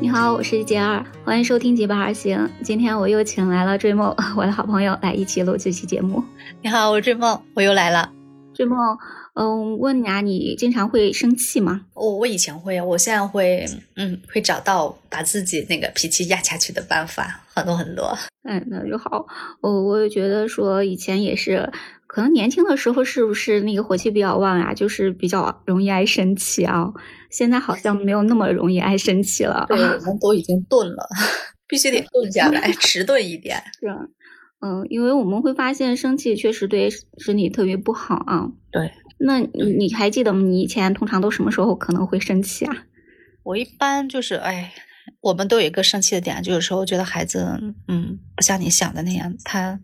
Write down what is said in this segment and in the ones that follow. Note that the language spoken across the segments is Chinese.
你好，我是杰儿，欢迎收听《结伴而行》。今天我又请来了追梦，我的好朋友，来一起录这期节目。你好，我是追梦，我又来了。追梦，嗯，问你啊，你经常会生气吗？我我以前会，我现在会，嗯，会找到把自己那个脾气压下去的办法，很多很多。嗯，那就好。我我也觉得说以前也是。可能年轻的时候是不是那个火气比较旺啊？就是比较容易爱生气啊。现在好像没有那么容易爱生气了。对，我们都已经钝了，必须得钝下来，迟钝一点。是，嗯，因为我们会发现生气确实对身体特别不好啊。对，那你你还记得？你以前通常都什么时候可能会生气啊？我一般就是，哎，我们都有一个生气的点，就有时候觉得孩子，嗯，不像你想的那样，他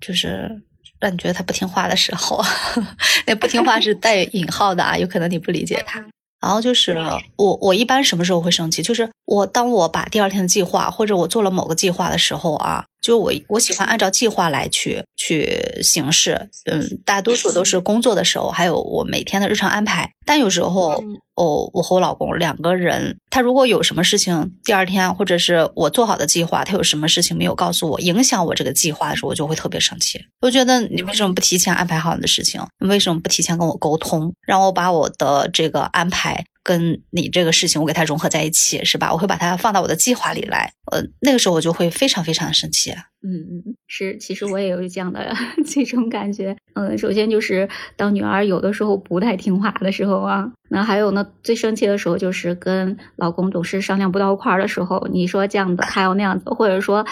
就是。让你觉得他不听话的时候，那不听话是带引号的啊，有可能你不理解他。然后就是我，我一般什么时候会生气？就是我当我把第二天的计划，或者我做了某个计划的时候啊，就我我喜欢按照计划来去去行事。嗯，大多数都是工作的时候，还有我每天的日常安排。但有时候。哦，我和我老公两个人，他如果有什么事情，第二天或者是我做好的计划，他有什么事情没有告诉我，影响我这个计划的时候，我就会特别生气。我觉得你为什么不提前安排好你的事情？你为什么不提前跟我沟通，让我把我的这个安排跟你这个事情我给它融合在一起，是吧？我会把它放到我的计划里来。呃，那个时候我就会非常非常的生气。嗯嗯，是，其实我也有这样的这种感觉。嗯，首先就是当女儿有的时候不太听话的时候啊，那还有呢，最生气的时候就是跟老公总是商量不到一块儿的时候。你说这样子，他要那样子，或者说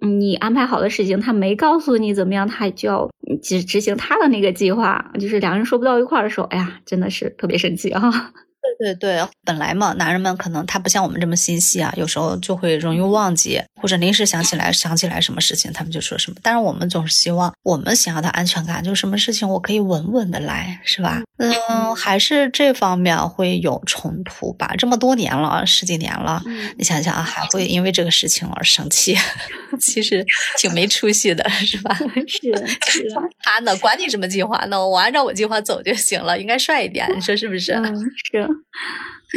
你安排好的事情，他没告诉你怎么样，他就要执执行他的那个计划，就是两人说不到一块儿的时候，哎呀，真的是特别生气啊。对对对，本来嘛，男人们可能他不像我们这么心细啊，有时候就会容易忘记，或者临时想起来想起来什么事情，他们就说什么。但是我们总是希望我们想要的安全感，就什么事情我可以稳稳的来，是吧？嗯，还是这方面会有冲突吧。这么多年了，十几年了，你想想啊，还会因为这个事情而生气，其实挺没出息的，是吧？是 是。他呢，管你什么计划呢？我按照我计划走就行了，应该帅一点，你说是不是？嗯，是。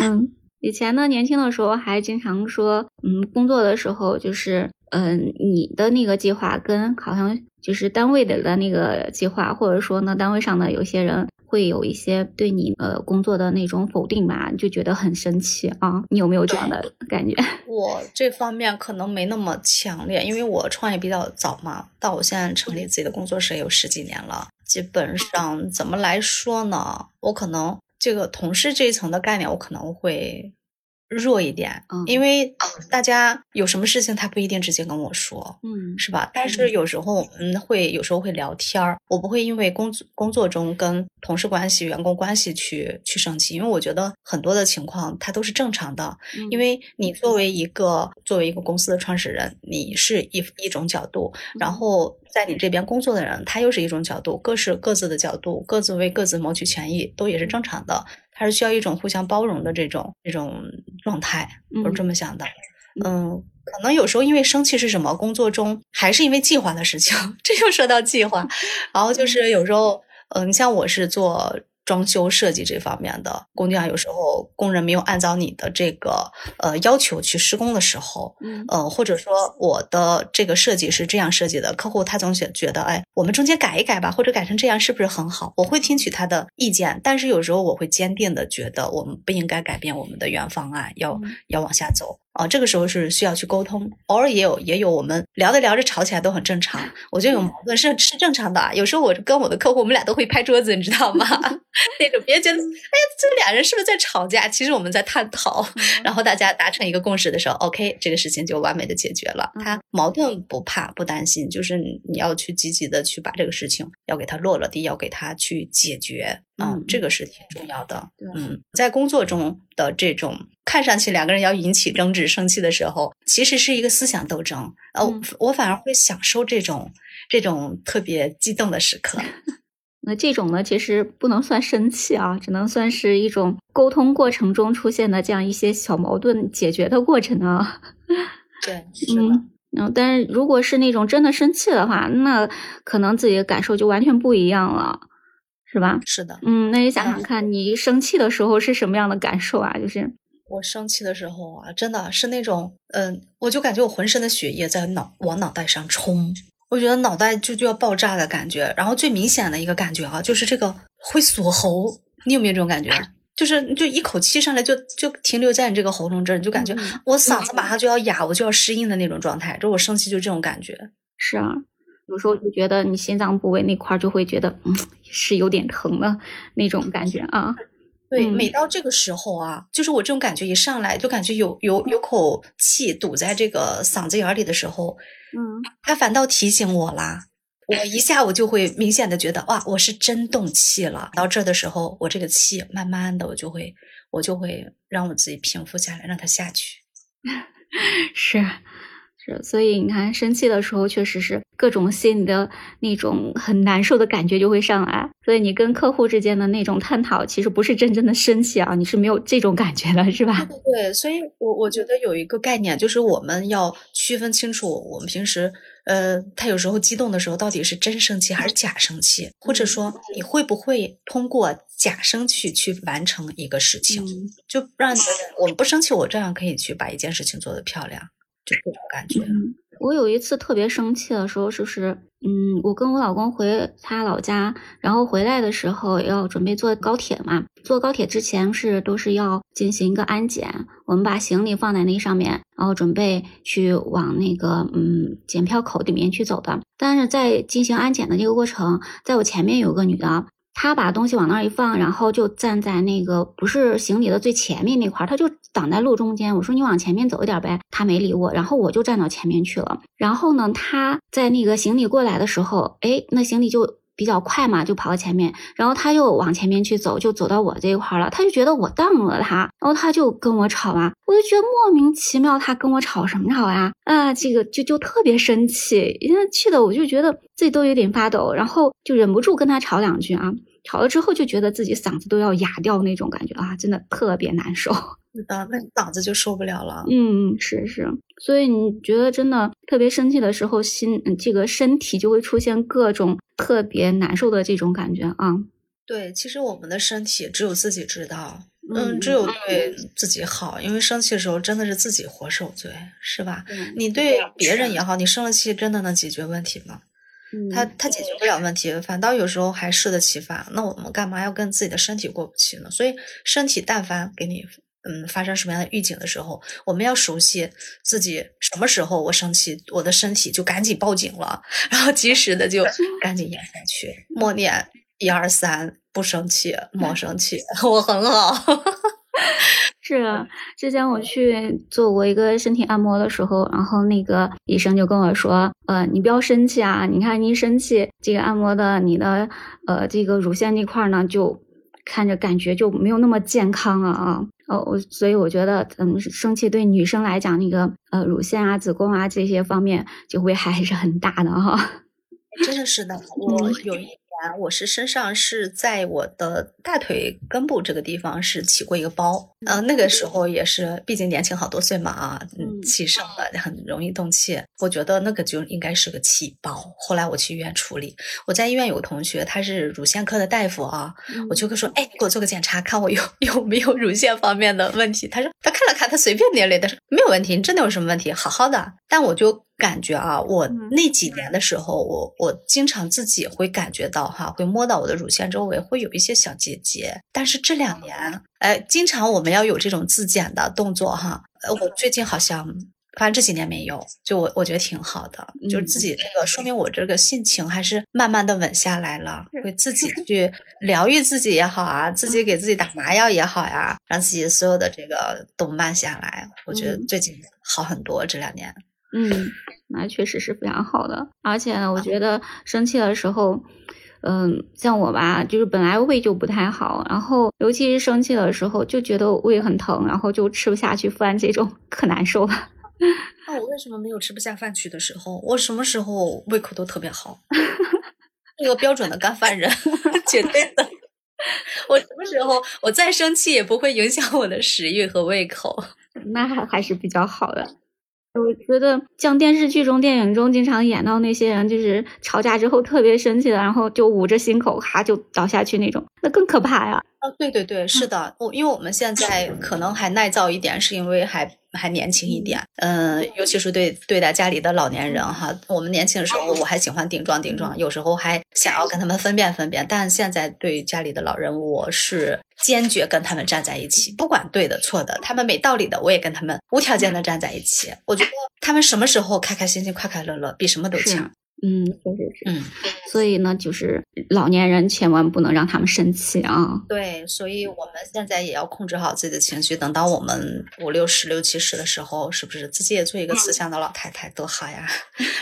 嗯，以前呢，年轻的时候还经常说，嗯，工作的时候就是，嗯，你的那个计划跟好像就是单位的的那个计划，或者说呢，单位上的有些人会有一些对你呃工作的那种否定吧，就觉得很生气啊。你有没有这样的感觉？我这方面可能没那么强烈，因为我创业比较早嘛，到我现在成立自己的工作室也有十几年了，基本上怎么来说呢？我可能。这个同事这一层的概念，我可能会弱一点，因为大家有什么事情，他不一定直接跟我说，嗯，是吧？但是有时候我们会有时候会聊天儿，我不会因为工作工作中跟同事关系、员工关系去去生气，因为我觉得很多的情况它都是正常的，因为你作为一个作为一个公司的创始人，你是一一种角度，然。后。在你这边工作的人，他又是一种角度，各是各自的角度，各自为各自谋取权益，都也是正常的。他是需要一种互相包容的这种这种状态，我是这么想的。嗯，可能有时候因为生气是什么？工作中还是因为计划的事情，这又说到计划。然后就是有时候，嗯，你像我是做。装修设计这方面的工地上，有时候工人没有按照你的这个呃要求去施工的时候，嗯，呃，或者说我的这个设计是这样设计的，客户他总觉觉得，哎，我们中间改一改吧，或者改成这样是不是很好？我会听取他的意见，但是有时候我会坚定的觉得，我们不应该改变我们的原方案，要要往下走。啊，这个时候是需要去沟通，偶尔也有也有我们聊着聊着吵起来都很正常，我觉得有矛盾是是正常的。啊有时候我跟我的客户，我们俩都会拍桌子，你知道吗？那种别觉得，哎呀，这俩人是不是在吵架？其实我们在探讨，然后大家达成一个共识的时候，OK，这个事情就完美的解决了。他矛盾不怕不担心，就是你要去积极的去把这个事情要给他落了地，要给他去解决。嗯，这个是挺重要的。嗯，在工作中的这种看上去两个人要引起争执、生气的时候，其实是一个思想斗争。呃，我反而会享受这种这种特别激动的时刻。那这种呢，其实不能算生气啊，只能算是一种沟通过程中出现的这样一些小矛盾解决的过程啊。对，是的。嗯，但是如果是那种真的生气的话，那可能自己的感受就完全不一样了。是吧？是的，嗯，那你想想看，你生气的时候是什么样的感受啊？就是我生气的时候啊，真的是那种，嗯，我就感觉我浑身的血液在脑往脑袋上冲，我觉得脑袋就就要爆炸的感觉。然后最明显的一个感觉啊，就是这个会锁喉，你有没有这种感觉？就是就一口气上来就就停留在你这个喉咙这儿，你就感觉我嗓子马上就要哑，我就要失音的那种状态。就我生气就这种感觉。是啊，有时候就觉得你心脏部位那块就会觉得嗯是有点疼的那种感觉啊。对，每到这个时候啊，就是我这种感觉一上来，就感觉有有有口气堵在这个嗓子眼里的时候，嗯，他反倒提醒我啦。我一下我就会明显的觉得哇，我是真动气了。到这的时候，我这个气慢慢的，我就会我就会让我自己平复下来，让它下去。是是，所以你看，生气的时候确实是各种心里的那种很难受的感觉就会上来。所以你跟客户之间的那种探讨，其实不是真正的生气啊，你是没有这种感觉的，是吧？对对，所以我我觉得有一个概念，就是我们要区分清楚，我们平时。呃，他有时候激动的时候，到底是真生气还是假生气？或者说，你会不会通过假生气去完成一个事情？就让我们不生气，我照样可以去把一件事情做得漂亮，就这种感觉。我有一次特别生气的时候，就是，嗯，我跟我老公回他老家，然后回来的时候要准备坐高铁嘛。坐高铁之前是都是要进行一个安检，我们把行李放在那上面，然后准备去往那个嗯检票口里面去走的。但是在进行安检的这个过程，在我前面有个女的。他把东西往那儿一放，然后就站在那个不是行李的最前面那块儿，他就挡在路中间。我说你往前面走一点呗，他没理我，然后我就站到前面去了。然后呢，他在那个行李过来的时候，哎，那行李就。比较快嘛，就跑到前面，然后他又往前面去走，就走到我这一块了。他就觉得我挡了他，然后他就跟我吵啊，我就觉得莫名其妙，他跟我吵什么吵呀？啊，这个就就特别生气，因为气的我就觉得自己都有点发抖，然后就忍不住跟他吵两句啊。吵了之后就觉得自己嗓子都要哑掉那种感觉啊，真的特别难受。那嗓子就受不了了。嗯，是是，所以你觉得真的特别生气的时候，心这个身体就会出现各种特别难受的这种感觉啊。对，其实我们的身体只有自己知道，嗯，只有对自己好，因为生气的时候真的是自己活受罪，是吧？你对别人也好，你生了气真的能解决问题吗？他他解决不了问题，反倒有时候还适得其反。那我们干嘛要跟自己的身体过不去呢？所以身体但凡给你嗯发生什么样的预警的时候，我们要熟悉自己什么时候我生气，我的身体就赶紧报警了，然后及时的就 赶紧咽下去，默念一二三，不生气，莫生气，我很好。是啊，之前我去做过一个身体按摩的时候，然后那个医生就跟我说：“呃，你不要生气啊，你看你一生气，这个按摩的你的呃这个乳腺那块呢，就看着感觉就没有那么健康了啊。”哦，我所以我觉得，嗯，生气对女生来讲，那个呃乳腺啊、子宫啊这些方面就危害还是很大的哈。真的是的，我有一。我是身上是在我的大腿根部这个地方是起过一个包，嗯，那个时候也是，毕竟年轻好多岁嘛啊，嗯，气盛了很容易动气，我觉得那个就应该是个气包。后来我去医院处理，我在医院有个同学，他是乳腺科的大夫啊，我就跟说，哎，你给我做个检查，看我有有没有乳腺方面的问题。他说他看了看，他随便捏了，他说没有问题，你真的有什么问题？好好的。但我就。感觉啊，我那几年的时候，我我经常自己会感觉到哈，会摸到我的乳腺周围会有一些小结节。但是这两年，哎，经常我们要有这种自检的动作哈。呃，我最近好像，反正这几年没有，就我我觉得挺好的，就是自己这个说明我这个性情还是慢慢的稳下来了，会自己去疗愈自己也好啊，自己给自己打麻药也好呀，让自己所有的这个都慢下来。我觉得最近好很多，这两年。嗯，那确实是非常好的，而且呢，我觉得生气的时候，嗯，像我吧，就是本来胃就不太好，然后尤其是生气的时候，就觉得胃很疼，然后就吃不下去饭，这种可难受了。那我为什么没有吃不下饭去的时候？我什么时候胃口都特别好？那个标准的干饭人，绝对的。我什么时候我再生气也不会影响我的食欲和胃口，那还还是比较好的。我觉得像电视剧中、电影中经常演到那些人，就是吵架之后特别生气的，然后就捂着心口，哈就倒下去那种，那更可怕呀。啊，对对对，是的，我因为我们现在可能还耐造一点，是因为还还年轻一点，嗯，尤其是对对待家里的老年人哈，我们年轻的时候我还喜欢顶撞顶撞，有时候还想要跟他们分辨分辨，但现在对家里的老人，我是坚决跟他们站在一起，不管对的错的，他们没道理的，我也跟他们无条件的站在一起。我觉得他们什么时候开开心心、快快乐乐，比什么都强。嗯，确实是。嗯，所以呢，就是老年人千万不能让他们生气啊。对，所以我们现在也要控制好自己的情绪。等到我们五六十、六七十的时候，是不是自己也做一个慈祥的老太太多好呀？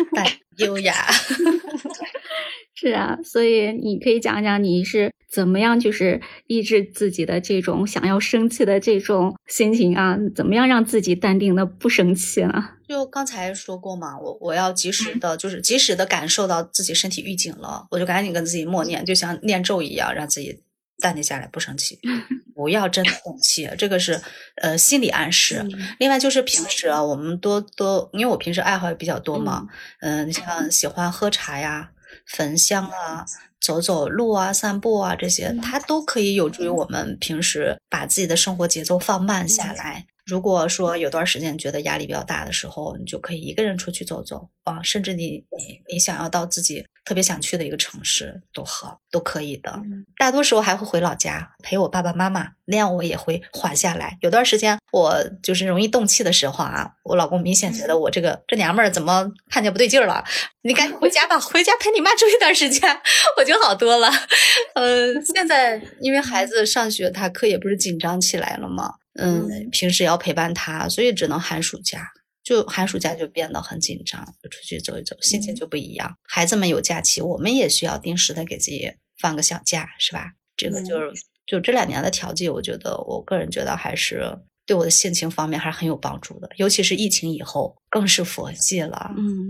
优雅。是啊，所以你可以讲讲你是怎么样，就是抑制自己的这种想要生气的这种心情啊？怎么样让自己淡定的不生气呢？就刚才说过嘛，我我要及时的，就是及时的感受到自己身体预警了，我就赶紧跟自己默念，就像念咒一样，让自己淡定下来，不生气，不要真的生气。这个是呃心理暗示。另外就是平时啊，我们多多，因为我平时爱好也比较多嘛，嗯，像喜欢喝茶呀。焚香啊，走走路啊，散步啊，这些它都可以有助于我们平时把自己的生活节奏放慢下来。如果说有段时间觉得压力比较大的时候，你就可以一个人出去走走啊，甚至你你你想要到自己特别想去的一个城市都好，都可以的。大多时候还会回老家陪我爸爸妈妈，那样我也会缓下来。有段时间我就是容易动气的时候啊，我老公明显觉得我这个这娘们儿怎么看见不对劲儿了，你赶紧回家吧，回家陪你妈住一段时间，我就好多了。呃，现在因为孩子上学，他课也不是紧张起来了吗？嗯，平时要陪伴他，所以只能寒暑假。就寒暑假就变得很紧张，就出去走一走，心情就不一样。孩子们有假期，我们也需要定时的给自己放个小假，是吧？这个就是就这两年的调剂，我觉得我个人觉得还是对我的性情方面还是很有帮助的。尤其是疫情以后，更是佛系了。嗯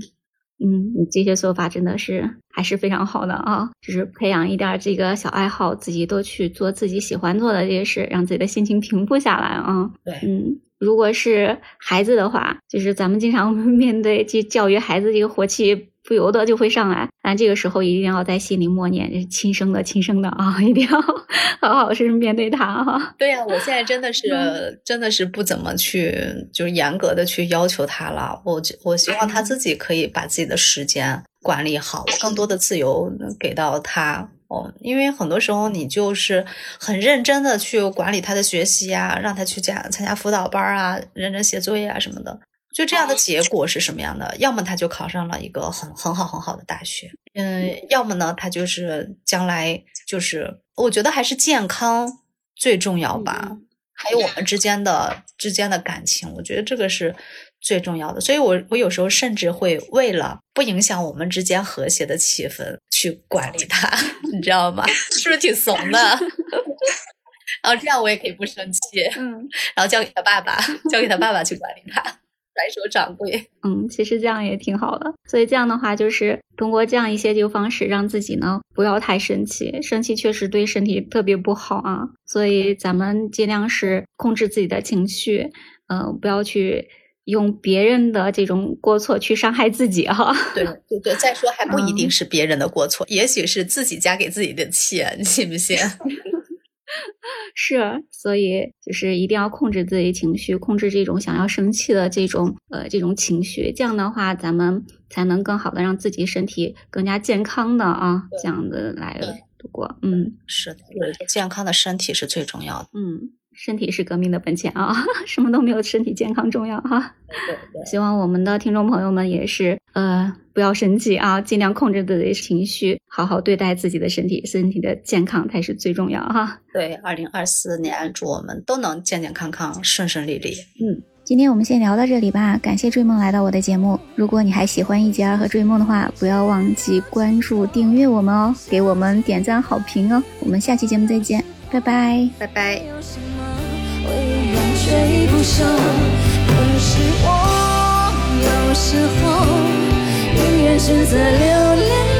嗯，你这些做法真的是还是非常好的啊！就是培养一点这个小爱好，自己多去做自己喜欢做的这些事，让自己的心情平复下来啊。对，嗯。如果是孩子的话，就是咱们经常 面对去教育孩子，这个火气不由得就会上来。但这个时候一定要在心里默念：“是亲生的，亲生的啊！” 一定要好好是面对他哈。对呀，我现在真的是真的是不怎么去就是严格的去要求他了。我我希望他自己可以把自己的时间管理好，更多的自由给到他。哦，因为很多时候你就是很认真的去管理他的学习啊，让他去加参加辅导班啊，认真写作业啊什么的，就这样的结果是什么样的？要么他就考上了一个很很好很好的大学，嗯，要么呢他就是将来就是，我觉得还是健康最重要吧，还有我们之间的之间的感情，我觉得这个是。最重要的，所以我我有时候甚至会为了不影响我们之间和谐的气氛去管理他，你知道吗？是不是挺怂的？然后这样我也可以不生气，嗯，然后交给他爸爸，交给他爸爸去管理他，白手掌柜。嗯，其实这样也挺好的。所以这样的话，就是通过这样一些就方式，让自己呢不要太生气，生气确实对身体特别不好啊。所以咱们尽量是控制自己的情绪，嗯，不要去。用别人的这种过错去伤害自己，哈，对对对。再说还不一定是别人的过错，也许是自己加给自己的气，你信不信？是，所以就是一定要控制自己情绪，控制这种想要生气的这种呃这种情绪，这样的话咱们才能更好的让自己身体更加健康的啊，这样的来度过。嗯，是的，健康的身体是最重要的。嗯。身体是革命的本钱啊，什么都没有身体健康重要哈。希望我们的听众朋友们也是呃不要生气啊，尽量控制自己的情绪，好好对待自己的身体，身体的健康才是最重要哈。对，二零二四年祝我们都能健健康康、顺顺利利。嗯，今天我们先聊到这里吧，感谢追梦来到我的节目。如果你还喜欢一杰儿和追梦的话，不要忘记关注、订阅我们哦，给我们点赞好评哦。我们下期节目再见，拜拜，拜拜。追不朽，可是我有时候宁愿选择留恋。